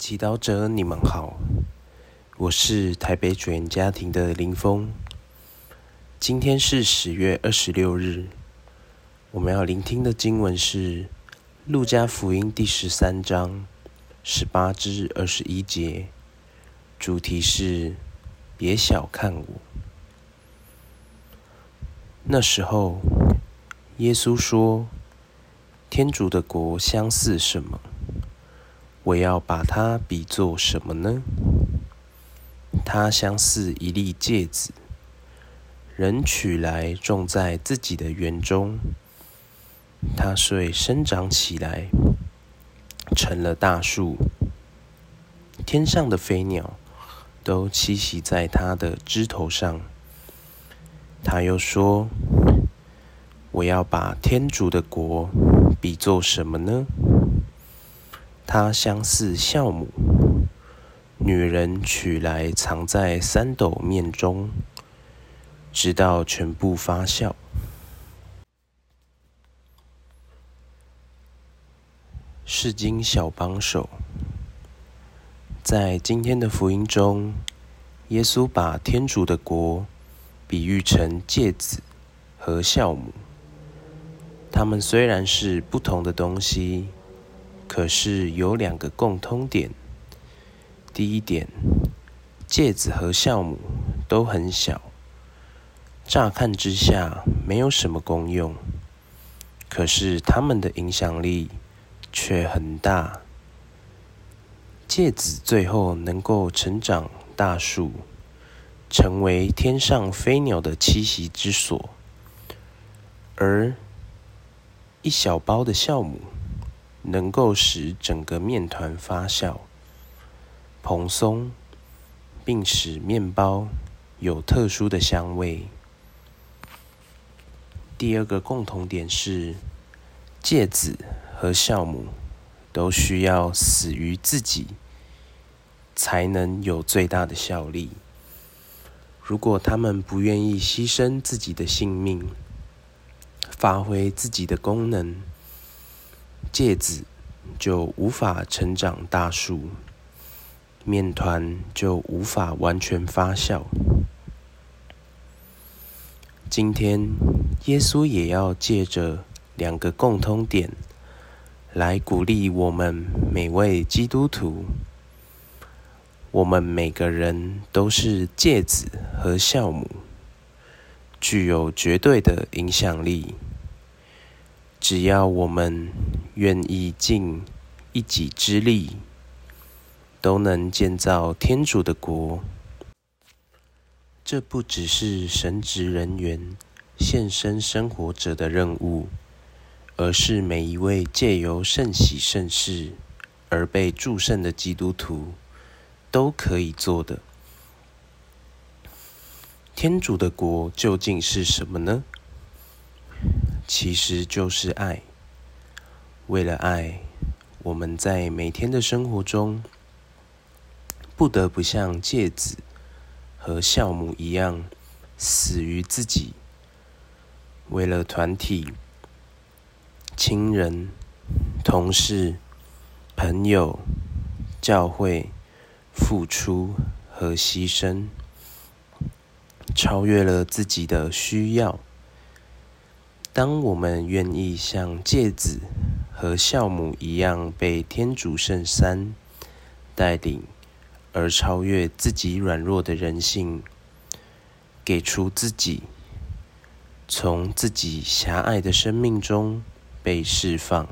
祈祷者，你们好，我是台北主言家庭的林峰。今天是十月二十六日，我们要聆听的经文是《路加福音》第十三章十八至二十一节，主题是“别小看我”。那时候，耶稣说：“天主的国相似什么？”我要把它比作什么呢？它相似一粒芥子，人取来种在自己的园中，它遂生长起来，成了大树。天上的飞鸟都栖息在它的枝头上。他又说：“我要把天主的国比作什么呢？”它相似酵母，女人取来藏在三斗面中，直到全部发酵。是经小帮手，在今天的福音中，耶稣把天主的国比喻成芥子和酵母，它们虽然是不同的东西。可是有两个共通点。第一点，芥子和酵母都很小，乍看之下没有什么功用，可是它们的影响力却很大。芥子最后能够成长大树，成为天上飞鸟的栖息之所，而一小包的酵母。能够使整个面团发酵、蓬松，并使面包有特殊的香味。第二个共同点是，芥子和酵母都需要死于自己，才能有最大的效力。如果他们不愿意牺牲自己的性命，发挥自己的功能，芥子就无法成长大树，面团就无法完全发酵。今天，耶稣也要借着两个共通点，来鼓励我们每位基督徒。我们每个人都是芥子和酵母，具有绝对的影响力。只要我们愿意尽一己之力，都能建造天主的国。这不只是神职人员献身生活者的任务，而是每一位借由圣喜圣事而被祝圣的基督徒都可以做的。天主的国究竟是什么呢？其实就是爱。为了爱，我们在每天的生活中，不得不像芥子和酵母一样，死于自己。为了团体、亲人、同事、朋友、教会，付出和牺牲，超越了自己的需要。当我们愿意像芥子和酵母一样被天主圣三带领，而超越自己软弱的人性，给出自己，从自己狭隘的生命中被释放，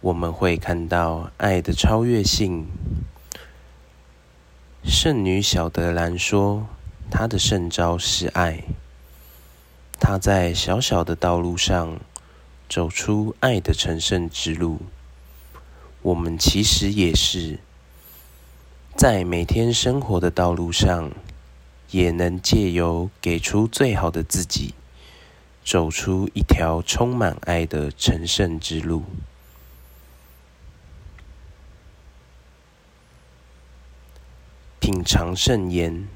我们会看到爱的超越性。圣女小德兰说：“她的圣召是爱。”他在小小的道路上走出爱的成圣之路。我们其实也是在每天生活的道路上，也能借由给出最好的自己，走出一条充满爱的成圣之路。品尝圣言，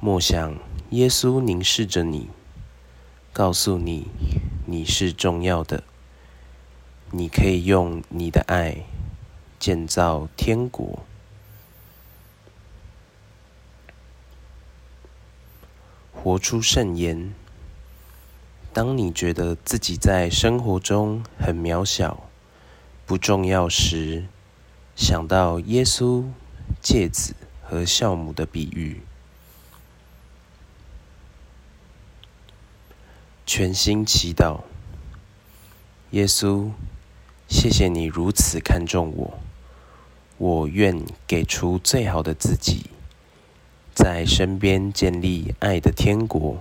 默想耶稣凝视着你。告诉你，你是重要的。你可以用你的爱建造天国。活出圣言。当你觉得自己在生活中很渺小、不重要时，想到耶稣芥子和酵母的比喻，全心祈祷。耶稣，谢谢你如此看重我，我愿给出最好的自己。在身边建立爱的天国。